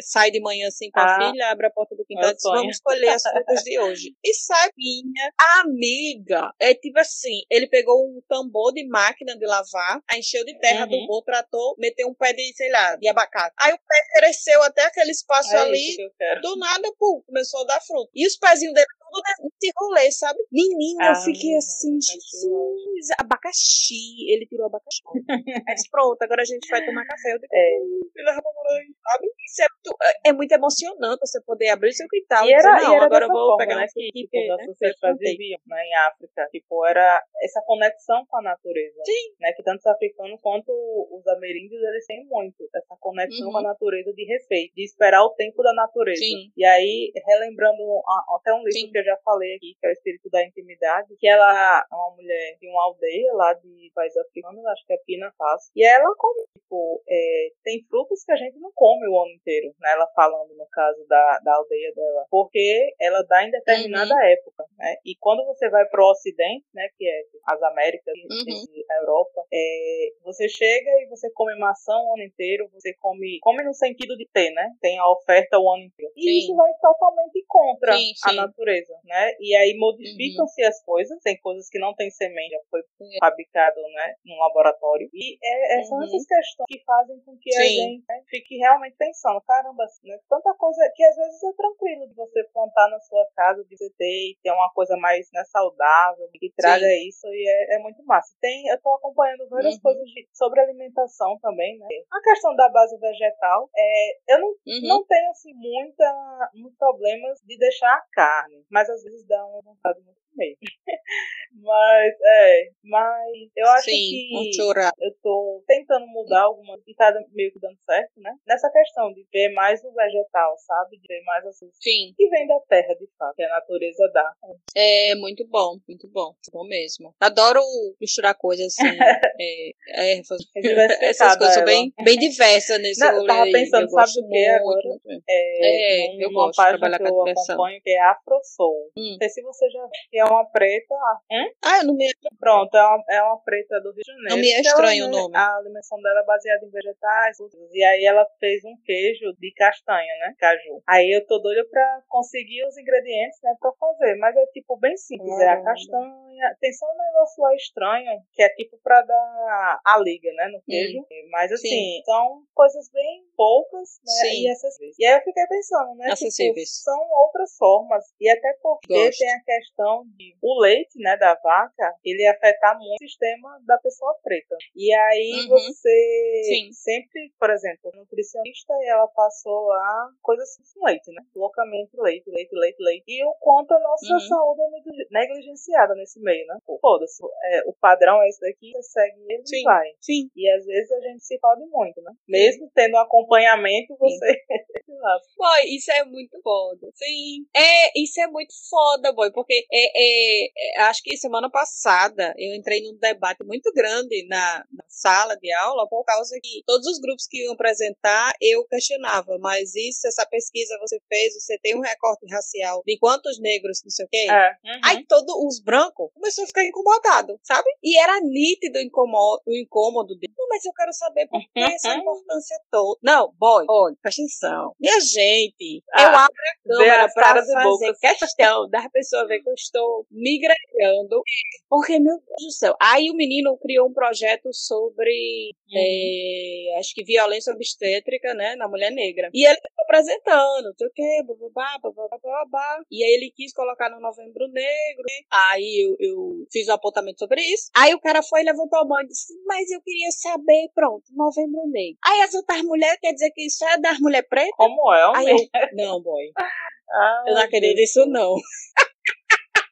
sai de manhã assim com a Ah, filha, abre a porta do quintal e diz, sonho. vamos escolher as frutas de hoje. E sabe, minha amiga, é tipo assim, ele pegou um tambor de máquina de lavar, encheu de terra, Uhum. adubou, tratou, meteu um pé de, sei lá, de abacate. Aí o pé cresceu até aquele espaço É ali, do nada, pum, começou a dar fruto. E os pezinhos dele nesse rolê, sabe? Menina, eu Ah, fiquei assim, abacaxi, Jesus, abacaxi. Ele tirou abacaxi. Disse, pronto, agora a gente vai tomar café. Eu digo, É. "Hum, sabe? É muito, é- é muito emocionante você poder abrir seu quintal e, E era, dizer, não, e era agora eu vou forma, pegar né, que, tipo, que, os né, né, em África. Tipo, era essa conexão com a natureza. Sim. Né, que tanto os africanos quanto os ameríndios, eles têm muito essa conexão Uhum. com a natureza de respeito, de esperar o tempo da natureza. Sim. E aí, relembrando até um livro Sim. que eu já falei aqui, que é o Espírito da Intimidade, que ela é uma mulher de uma aldeia lá de país africano, acho que é Pina Faso, e ela come, tipo, é, tem frutas que a gente não come o ano inteiro, né? Ela falando no caso da, da aldeia dela, porque ela dá em determinada Uhum. época, né? E quando você vai pro ocidente, né, que é as Américas Uhum. e a Europa, é, você chega e você come maçã o ano inteiro, você come, come no sentido de ter, né? Tem a oferta o ano inteiro. E Sim. isso vai totalmente contra Sim, a sim. Natureza, né? E aí modificam-se as coisas, tem coisas que não tem semente, já foi fabricado, né, num laboratório. E é, é- são Uhum. essas questões que fazem com que a Sim. gente né, fique realmente pensando, caramba, né, tanta coisa que às vezes é tranquilo de você plantar na sua casa, de você ter, e ter uma coisa mais né, saudável, que traga isso, e é, é muito massa. Tem, eu tô acompanhando várias Uhum. coisas de- sobre alimentação também, né? A questão da base vegetal, é, eu não Uhum. não tenho assim muita, muitos problemas de deixar a carne, mas às vezes dá uma vontade muito comer. mas é, mas eu acho Sim, que chorar. eu tô tentando mudar alguma e tá meio que dando certo, né? Nessa questão de ver mais o vegetal, sabe? De ver mais as coisas Sim, que vem da terra, de fato, que a natureza dá. é muito bom, muito bom, bom mesmo. Adoro misturar coisas assim, é, é, fazer- É essas coisas são bem, bem diversas nesse Não, eu tava pensando, eu sabe do quê muito, agora? muito mesmo. É, É, eu numa gosto de trabalhar que com eu diversão. acompanho, que é AfroSoul. Hum. Não sei se você já viu, que é uma preta. Hum? Ah, eu não me Pronto, é uma, é uma preta do Rio de Janeiro. Não me é ela, estranho o nome. A alimentação dela é baseada em vegetais. E aí ela fez um queijo de castanha, né? Caju. Aí eu tô doida pra conseguir os ingredientes, né? Pra fazer. Mas é tipo bem simples. É a castanha. Tem só um negócio lá estranho, que é tipo pra dar a liga, né? No queijo. Mas assim, Sim. são coisas bem poucas, né? Sim. E acessíveis. E aí eu fiquei pensando, né? Tipo, Acessíveis. são outras formas. E até porque Gosto. tem a questão de o leite, né, da vaca, ele afetar muito o sistema da pessoa preta. E aí Uhum. você Sim. sempre, por exemplo, nutricionista, ela passou a coisas com leite, né? Loucamente leite, leite, leite, leite. E o quanto a nossa Uhum. saúde é negli- negligenciada nesse meio, né? Pô, Foda-se, é, o padrão é esse daqui, você segue ele e Sim. vai. Sim. E às vezes a gente se fode muito, né? Mesmo tendo um acompanhamento, você lasca. Boy, isso é muito foda. Sim. É, isso é muito foda, boy, porque é, é, é, acho que semana passada eu entrei num debate muito grande na, na sala de aula por causa que todos os grupos que iam apresentar eu questionava, mas isso, essa pesquisa você fez, você tem um recorte racial de quantos negros, não sei o quê. É. Uhum. Aí todos os brancos começou a ficar incomodado, sabe? E era nítido o incômodo, o incômodo dele. Não, mas eu quero saber por que essa importância toda. Não, boy, olha, presta atenção. Minha gente, eu Ah, abro a câmera e fazer bocas. questão das pessoas ver que eu estou migrando. Porque, meu Deus do céu. Aí o menino criou um projeto sobre Uhum. é, acho que violência obstétrica, né, na mulher negra. E ele apresentando, não sei o que, bababá, bababá, babá. E aí ele quis colocar no Novembro Negro. né? Aí eu, eu fiz um apontamento sobre isso. Aí o cara foi levantou a mão e disse, mas eu queria saber, pronto, Novembro Negro. Aí as outras mulheres, quer dizer que isso é das mulheres pretas? Como é, homem? eu, não, boy, Ah, eu não acredito nisso não.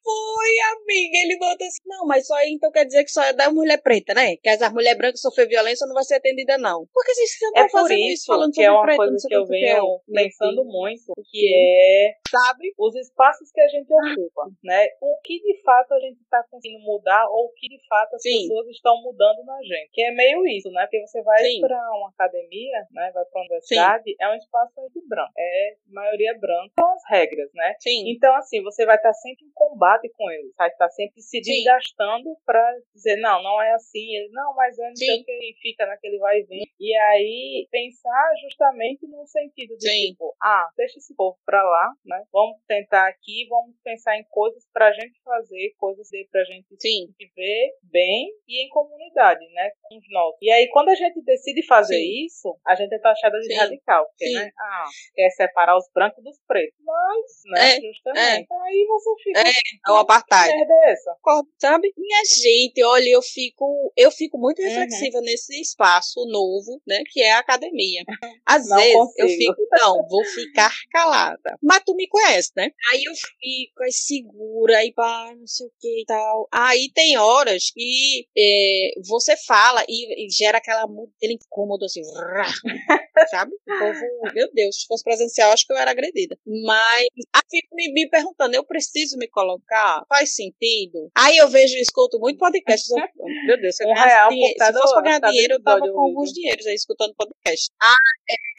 Foi, amiga. Ele botou assim. Não, mas só aí então quer dizer que só é da mulher preta, né? Que as mulheres brancas sofrer violência não vai ser atendida, não. Por que vocês estão É fazendo isso isso, falando que sobre é uma preta, coisa que eu que, que venho eu- pensando Sim. muito, que é Sabe? os espaços que a gente ocupa, né? O que de fato a gente está conseguindo mudar ou o que de fato as Sim. pessoas estão mudando na gente. Que é meio isso, né? Porque você vai Sim. para uma academia, né? Vai para uma universidade, é um espaço de branco. É maioria branca. São as regras, né? Sim. Então, assim, você vai estar sempre em combate com eles, vai estar sempre se desgastando para dizer, não, não é assim, ele, não, mas é não sei Sim. o que, e fica naquele vai e vem. E aí, pensar justamente no sentido de, Sim. tipo, ah, deixa esse povo pra lá, né? Vamos tentar aqui, vamos pensar em coisas pra gente fazer, coisas pra gente Sim. viver bem e em comunidade, né? Com os nossos. E aí, quando a gente decide fazer Sim. isso, a gente é taxada de radical, porque, né? Ah, quer separar os brancos dos pretos. Mas, né? É, Justamente. Aí você fica. É o apartheid. Que é essa? Sabe? Minha gente, olha, eu fico, eu fico muito Uhum. reflexiva nesse espaço novo, né, que é a academia. Às Não vezes eu consigo. fico, não, vou ficar calada. Mas tu me conhece, né? Aí eu fico, aí segura, aí pá, não sei o que e tal. Aí tem horas que é, você fala e, e gera aquela, aquele incômodo assim, sabe? O povo, meu Deus, se fosse presencial, acho que eu era agredida. Mas aí fico me, me perguntando, eu preciso me colocar? Faz sentido? Aí eu vejo e escuto muito podcast. eu- Meu Deus, se, eu ganhasse real se fosse pra ganhar cada dinheiro, eu tava com alguns dinheiros aí escutando podcast. Ah, é.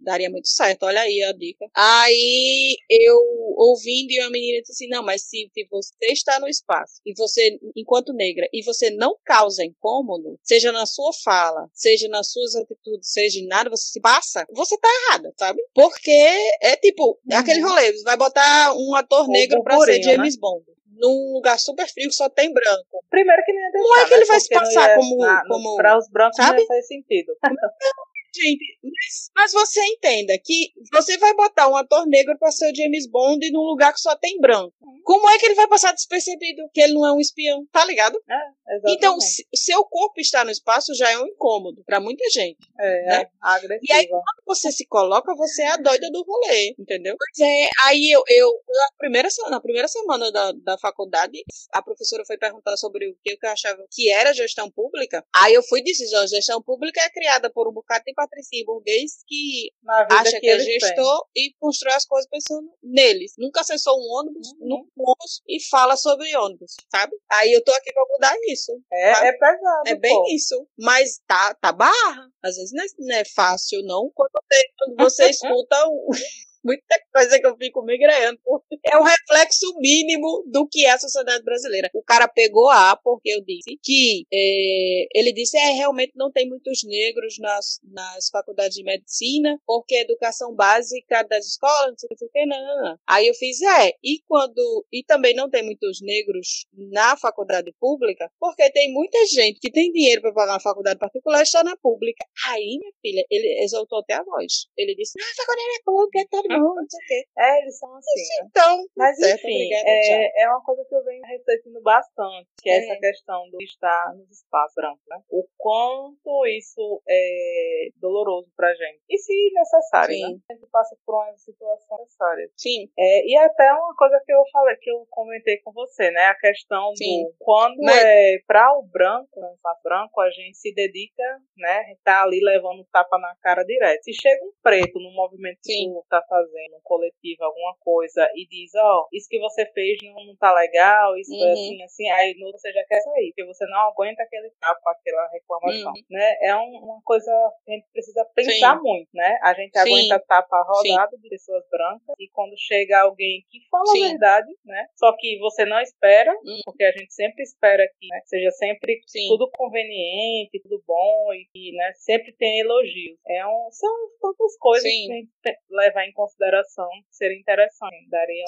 Daria muito certo, olha aí a dica. Aí eu ouvindo e uma menina disse assim: não, mas se, se você está no espaço e você, enquanto negra, e você não causa incômodo, seja na sua fala, seja nas suas atitudes, seja em nada, você se passa, você tá errada, sabe? Porque é tipo, é aquele rolê, você vai botar um ator negro pra ser né? James Bond. Num lugar super frio que só tem branco. Primeiro que nem ia deixar, Como é que né? ele vai se passar ia- como- na- como- Pra os brancos sabe? não ia fazer sentido. Gente, mas, mas você entenda que você vai botar um ator negro pra ser o James Bond num lugar que só tem branco. Como é que ele vai passar despercebido que ele não é um espião? Tá ligado? Exatamente. Então, se, seu corpo estar no espaço já é um incômodo pra muita gente. é, né? é agressiva. E aí, quando você se coloca, você é a doida do rolê, entendeu? Pois é, aí eu, eu na, primeira, na primeira semana da, da faculdade, a professora foi perguntar sobre o que eu achava que era gestão pública. Aí eu fui e disse, gestão pública é criada por um bocado de burguês que acha que, é eles têm. gestor e constrói as coisas pensando neles. Nunca acessou um ônibus, Uhum. num ônibus e fala sobre ônibus, sabe? Aí eu tô aqui pra mudar isso. É, sabe? é pesado. É bem pô. isso. Mas tá, tá barra. Às vezes não é, não é fácil, não. Quando você, quando você escuta um- muita coisa que eu fico migrando. É o reflexo mínimo do que é a sociedade brasileira. O cara pegou A porque eu disse que é, ele disse é realmente não tem muitos negros nas, nas faculdades de medicina porque a educação básica das escolas não sei o que não. Aí eu fiz é e quando e também não tem muitos negros na faculdade pública porque tem muita gente que tem dinheiro para pagar uma faculdade particular e está na pública. Aí minha filha ele exaltou até a voz. Ele disse ah, a faculdade é pública todo não, não sei o quê. É, eles são assim. Né? então, Mas certo, enfim, obrigada, é, é uma coisa que eu venho refletindo bastante, que é, É. essa questão do estar nos espaços brancos, né? O quanto isso é doloroso pra gente. E se necessário, Sim. né? A gente passa por uma situação necessária. Sim, É, e até uma coisa que eu falei, que eu comentei com você, né? A questão Sim. do quando Mas- é para o branco, né, para branco, a gente se dedica, né? Tá ali levando tapa na cara direto. Se chega um preto no movimento que Sim. tu tá fazendo, um coletivo, alguma coisa, e diz, ó, isso que você fez não, tá legal, isso foi Uhum. assim, assim, aí no você já quer sair, porque você não aguenta aquele tapa, aquela reclamação, Uhum. né? É um- uma coisa que a gente precisa pensar muito, né? A gente Sim. aguenta tapa rodado de pessoas brancas e quando chega alguém que fala Sim. a verdade, né? Só que você não espera, Hum. porque a gente sempre espera que né, seja sempre sim. tudo conveniente, tudo bom e que né, sempre tem elogios. É um, são tantas coisas Sim. que a gente levar em consideração que seria interessante. Daria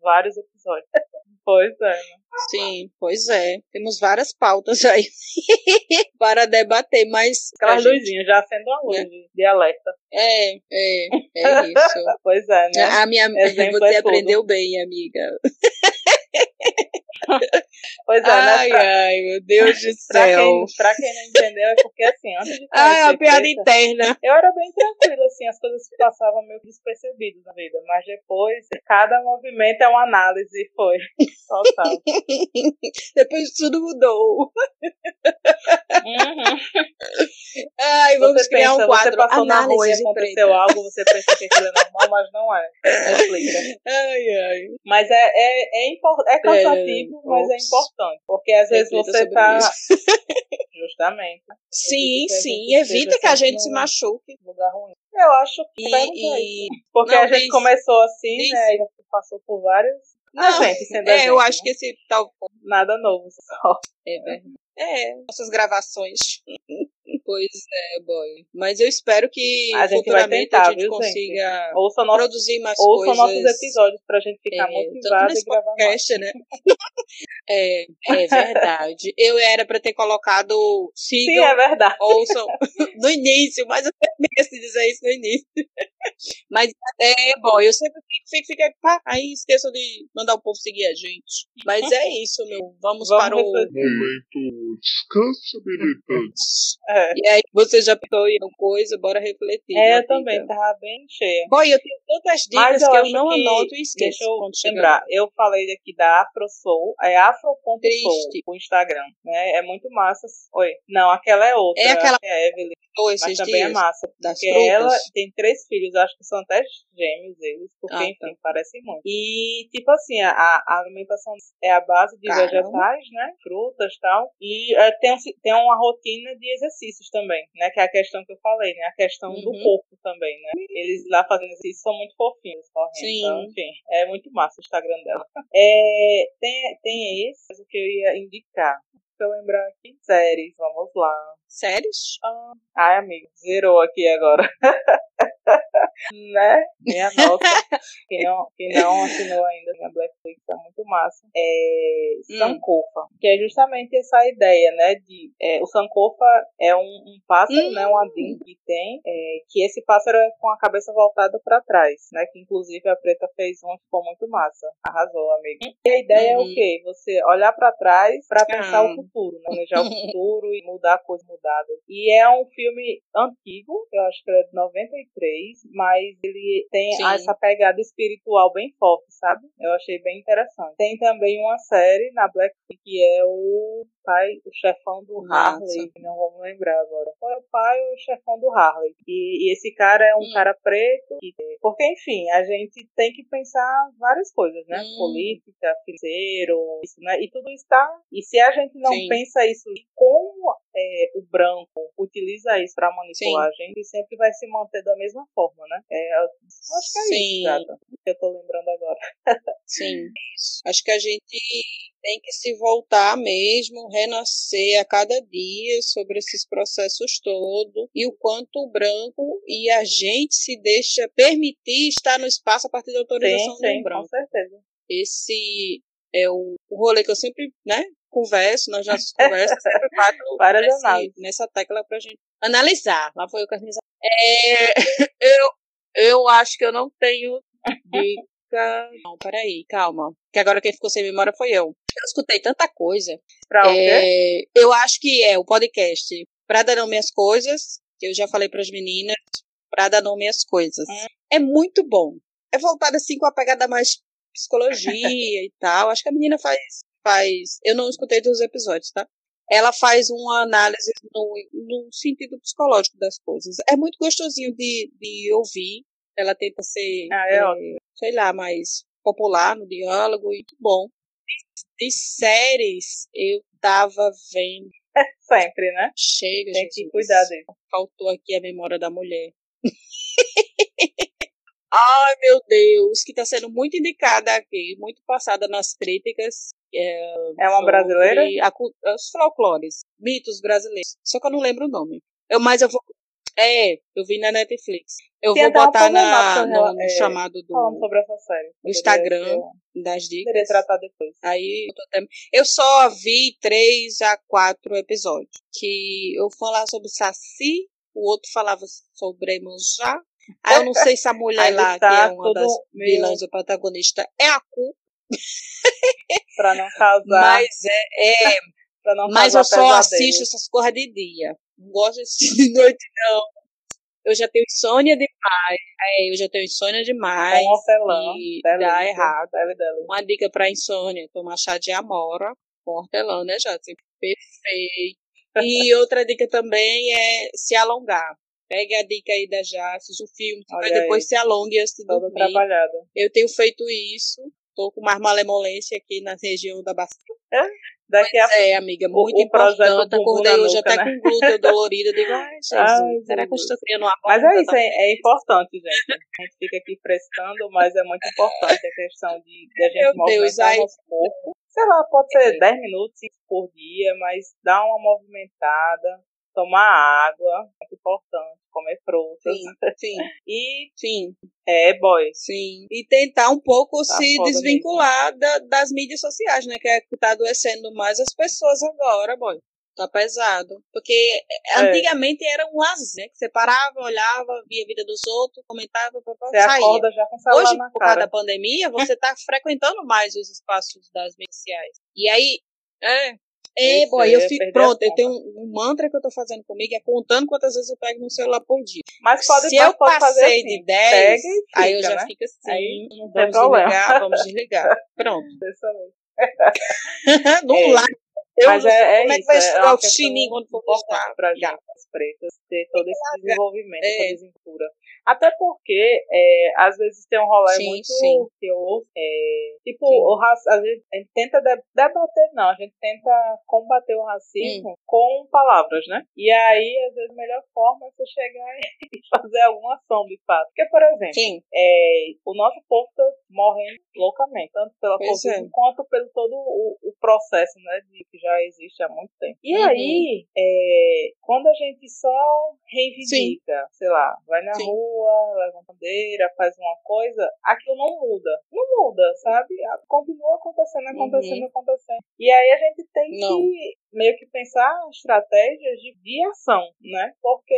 vários episódios. pois é, né? Sim, pois é. Temos várias pautas aí para debater, mas. Aquelas a gente- luzinhas já acendem uma luz Né? de, alerta. É, é, é isso. Pois é, né? A minha Exemplo você é aprendeu bem, amiga. Pois é, Ai, né? Pra, ai, meu Deus do pra céu. quem, pra quem não entendeu, é porque assim, antes de Ai, é uma piada interna. Eu era bem tranquila, assim, as coisas passavam meio despercebidas na vida, mas depois, cada movimento é uma análise, foi. Total. Depois tudo mudou. Uhum. Ai, vamos Você criar pensa, um quadro. você passou na Análise rua e aconteceu preta. algo, você pensa que aquilo é normal, mas não é. Explica. Ai, ai. Mas é, é, é, é cansativo, mas é ops. Importante. Porque às vezes Reflita você tá. isso. Justamente. Sim, que a sim. gente Evita que a gente se machuque. lugar ruim. Eu acho que E- e- isso. Porque Não, a gente diz- começou assim, né? E já passou por vários. Não, a gente sendo É, eu gente, acho né? que esse tal. Nada novo, só. É verdade. É, nossas gravações. Pois é, boy. Mas eu espero que A gente vai tentar, a gente viu, consiga gente? Ouça, nosso, produzir mais ouça coisas. nossos episódios pra gente ficar é, motivado e gravar mais. podcast, né? é, é verdade. Eu era pra ter colocado Sim, sigam, é verdade. ouçam no início, mas eu esqueço de dizer isso no início. Mas é bom, eu sempre fico, fico, fico pá, aí esqueço de mandar o povo seguir a gente. Mas é isso, meu. Vamos, Vamos para o. Momento descanso militantes. É, E aí, você já pensou em alguma coisa, bora refletir. é eu também, tava bem cheia. Bom, eu tenho tantas Mas dicas eu que eu não que- anoto e esqueço. Deixa eu lembrar, eu falei aqui da AfroSoul, é afro.soul, o Instagram, né? É muito massa. Oi. Não, aquela é outra. É aquela- É a Evelyn, Mas também é dias massa. das Porque frutas. ela tem três filhos, acho que são até gêmeos eles, porque, Ah, enfim, tá. parecem muito. E, tipo assim, a, a alimentação é a base de Caramba. vegetais, né? Frutas e tal. E é, tem, tem uma rotina de exercícios também, né? Que é a questão que eu falei, né? A questão do Uhum. corpo também, né? Eles lá fazendo exercício são muito fofinhos, correndo. Sim. Então, enfim, é muito massa o Instagram dela. É, tem, tem esse, mas o que eu ia indicar. Eu lembrar aqui, séries, vamos lá. Séries? Ah, Ai, amigo, zerou aqui agora. né? Minha nota. que, não, que não assinou ainda minha Blackflix, é muito massa. É Hum. Sankofa. Que é justamente essa ideia, né? De, é, o Sankofa é um, um pássaro, Hum. né? Um adinho que tem. é, que esse pássaro é com a cabeça voltada pra trás, né? Que inclusive a Preta fez um, ficou muito massa. Arrasou, amigo. E a ideia é Uhum. o quê? Você olhar pra trás pra pensar Ah. o futuro, né? Planejar o futuro e mudar coisas mudadas. E é um filme antigo, eu acho que é de 93, mas ele tem Sim. essa pegada espiritual bem forte, sabe? Eu achei bem interessante. Tem também uma série na Black que é o pai, o chefão do. Harley, não vamos lembrar agora. Qual é o pai o chefão do Harley? E, e esse cara é um Hum. cara preto, que- porque enfim, a gente tem que pensar várias coisas, né? Hum. Política, financeiro, isso, né? E tudo está. E se a gente não Sim. pensa isso como é, o branco utiliza isso para manipular a gente, sempre vai se manter da mesma forma, né? É, eu acho que é Sim. isso, Gata, que eu tô lembrando agora. Sim. Acho que a gente tem que se voltar mesmo, renascer a cada dia sobre esses processos todos e o quanto o branco e a gente se deixa permitir estar no espaço a partir da autorização Sim, sim, do com branco. certeza. Esse é o, o rolê que eu sempre, né, converso nas nossas conversas, sempre bato nesse- nessa tecla pra gente analisar. Lá foi o que. É, eu, eu acho que eu não tenho Dica. Não, peraí, calma. Que agora quem ficou sem memória foi eu. Eu escutei tanta coisa. Pra o quê? É, eu acho que é o podcast Pra Dar Nome às Coisas, que eu já falei pras meninas, Pra Dar Nome às Coisas. Hum. É muito bom. É voltado assim com a pegada mais psicologia e tal. Acho que a menina faz, faz. Eu não escutei todos os episódios, tá? Ela faz uma análise no, no sentido psicológico das coisas. É muito gostosinho de, de ouvir. Ela tenta ser, Ah, é é, sei lá, mais popular no diálogo e bom. De, séries, eu tava vendo. Sempre, né? Chega, Tem que Jesus. cuidar dele. Faltou aqui a memória da mulher. Ai, meu Deus, que tá sendo muito indicada aqui, muito passada nas críticas. É, É uma brasileira? a os folclores, mitos brasileiros. Só que eu não lembro o nome. Eu, mas eu vou. É, eu vi na Netflix. Eu Tem vou botar na, no, no é, chamado Falando do, sobre essa série. do Instagram das Poderia dicas. tratar depois. Aí eu, só vi três a quatro episódios. Que eu falar sobre Saci, o outro falava sobre Manjá. Aí eu não sei se a mulher lá, que tá é uma das vilãs do protagonista, é a cu. Pra não causar. Mas, é, é, mas eu só pesadelo. assisto essas coisas de dia. Não gosto de assistir de noite, não. Eu já tenho insônia demais. É, eu já tenho insônia demais. Com hortelã. e delícia, dá errado. dele. Uma dica pra insônia, tomar chá de amora com hortelã, né, Jade? Perfeito. E outra dica também é se alongar. Pegue a dica aí da Já, o filme, Olha mas depois se alongue antes de Toda dormir. trabalhada. Eu tenho feito isso. Tô com mais malemolência aqui na região da bacia. Daqui a É, amiga, muito o importante. bumbum Acordei hoje nuca, até né? com glúteo dolorido. Eu digo, ai, Jesus, Ai, será que eu estou criando uma Mas é isso, é, é importante, gente. A gente fica aqui frescando, mas é muito importante a questão de, de a gente Meu movimentar Deus, ai. nosso corpo. Sei lá, pode ser É. 10 minutos 5 por dia, mas dar uma movimentada, tomar água, muito importante, comer frutas. Sim, sim, E sim, é, boy. sim. E tentar um pouco Tá se desvincular da- das mídias sociais, né? Que é que tá adoecendo mais as pessoas agora, boy. Tá pesado. Porque É. antigamente era um lazer, né? Que você parava, olhava, via a vida dos outros, comentava, Você saía. acorda já com o celular Hoje, na por causa da pandemia, você tá frequentando mais os espaços das mídias sociais. E aí, é. É, boy, eu ia fico pronto. Eu tenho um, um mantra que eu tô fazendo comigo, é contando quantas vezes eu pego no celular por dia. Mas pode, Se eu pode passei assim, de 10, pega fica, aí eu já né? fico assim, Aí vamos desligar, vamos desligar. Pronto. Não É. lá. Eu Mas é, é como é que vai é estourar uma o chininho quando for Já. gente, as pretas, ter todo esse desenvolvimento, É. essa desenvoltura. Até porque, é, às vezes tem um rolê Sim, muito sim. que eu é, tipo, Sim. o raci- a, gente, a gente tenta de- debater, não, a gente tenta combater o Hum. racismo com palavras, né? E aí, às vezes, a melhor forma é você chegar e fazer alguma ação de fato. Porque, por exemplo, é, o nosso povo tá morrendo loucamente, tanto pela Covid é. quanto pelo todo o, o processo, né, de, que já existe há muito tempo. E Uhum. aí, é, quando a gente só reivindica, sei lá, vai na Sim. Rua, levanta a bandeira, faz uma coisa, aquilo não muda. Não muda, sabe? Continua acontecendo, acontecendo, acontecendo. E aí a gente tem Uhum. Não. que meio que pensar estratégias de, de ação, né? Porque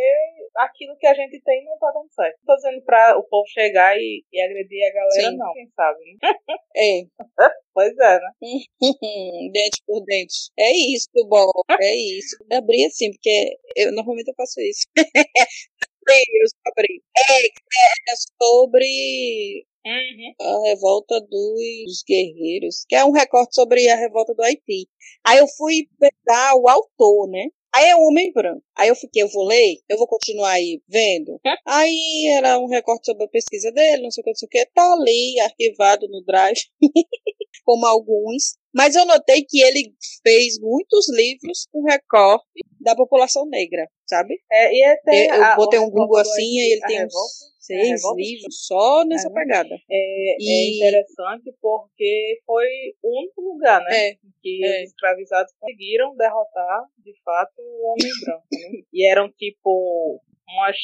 aquilo que a gente tem não tá dando certo. Não tô dizendo pra o povo chegar e, e agredir a galera, Sim. não. Quem sabe, né? é. Pois é, né? dente por dente. É isso, bom. É isso. Eu abri assim, porque eu normalmente eu faço isso. eu abri. É, é sobre Uhum. a revolta dos guerreiros, que é um recorte sobre a revolta do Haiti. Aí eu fui pegar o autor, né? Aí é um homem branco. Aí eu fiquei, eu vou ler, eu vou continuar aí vendo. Aí era um recorte sobre a pesquisa dele, não sei o que, não sei o que. Tá ali, arquivado no Drive, como alguns. Mas eu notei que ele fez muitos livros com recorte da população negra, sabe? É, e até Eu, eu a- botei um Google assim e ele tem uns seis livros só nessa pegada. é, é E- interessante porque foi o único lugar, né? É, que É. os escravizados conseguiram derrotar, de fato, o homem branco. Né? E eram, tipo, umas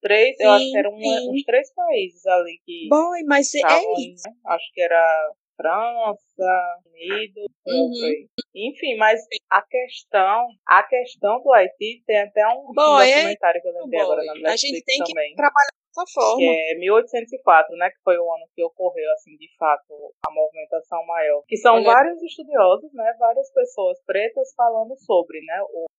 três, eu acho Sim, que eram uma- sim. uns três países ali que Bom, mas é isso. né? Acho que era França, Unidos, Uhum. enfim, mas a questão, a questão do Haiti tem até um, Boy, é documentário que eu lembrei agora na Netflix a gente tem que também. trabalhar dessa forma. que é 1804, né, que foi o ano que ocorreu, assim, de fato, a movimentação maior. Que são Olha- vários estudiosos, né, várias pessoas pretas falando sobre, né,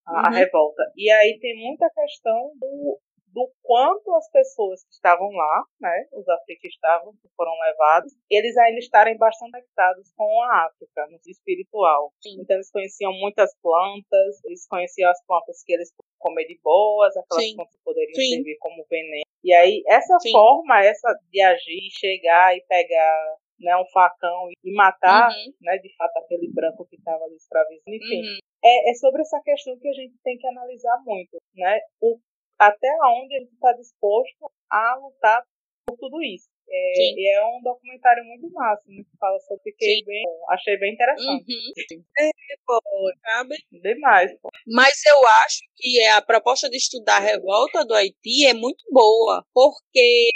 a, a Uhum. revolta. E aí tem muita questão do, do quanto as pessoas que estavam lá, né, os africanos que estavam, que foram levados, eles ainda estarem bastante conectados com a África, no espiritual. Sim. Então eles conheciam muitas plantas, eles conheciam as plantas que eles podiam comer de boas, aquelas Sim. plantas que poderiam Sim. servir como veneno. E aí, essa Sim. forma, essa de agir, chegar e pegar né, um facão e matar, Uhum, né, de fato, aquele branco que estava ali escravizado. Enfim, uhum. é, é sobre essa questão que a gente tem que analisar muito, né? O, até onde a gente está disposto a lutar por tudo isso. É, Sim. e é um documentário muito massa, né, que fala sobre fiquei Sim. bem, achei bem interessante. Uhum. É, pô, sabe? Demais, pô. Mas eu acho que a proposta de estudar a revolta do Haiti é muito boa, porque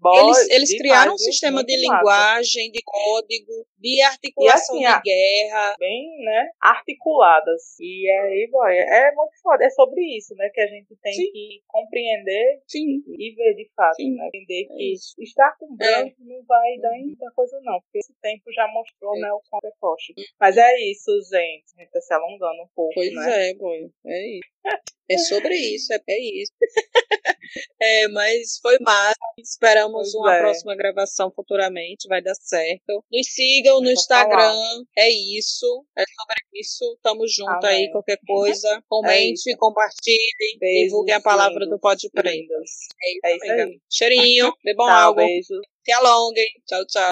Boa, eles, eles demais, criaram um sistema de massa. linguagem, de código, de articulação assim, de guerra. bem, né, articuladas. E aí, boy, é muito foda. É sobre isso, né, que a gente tem Sim. que compreender Sim, e ver de fato, Sim. né? Entender É que estar com branco não vai dar em muita coisa, não, porque esse tempo já mostrou, É. né, o quanto é forte. Mas é isso, gente. A gente tá se alongando um pouco, pois né? é, boy. É isso. É sobre isso, é, é isso. é, mas foi massa. Esperamos Pois uma é. próxima gravação futuramente, vai dar certo. Nos sigam no Instagram. É isso. É sobre isso. Tamo junto aí, Amém. qualquer coisa. Comente, isso. compartilhem, Beijos divulguem a palavra do lindos, Pode Prenda. lindas. É isso, É isso aí. Cheirinho, bebam água. beijo. Se alonguem. Tchau, tchau.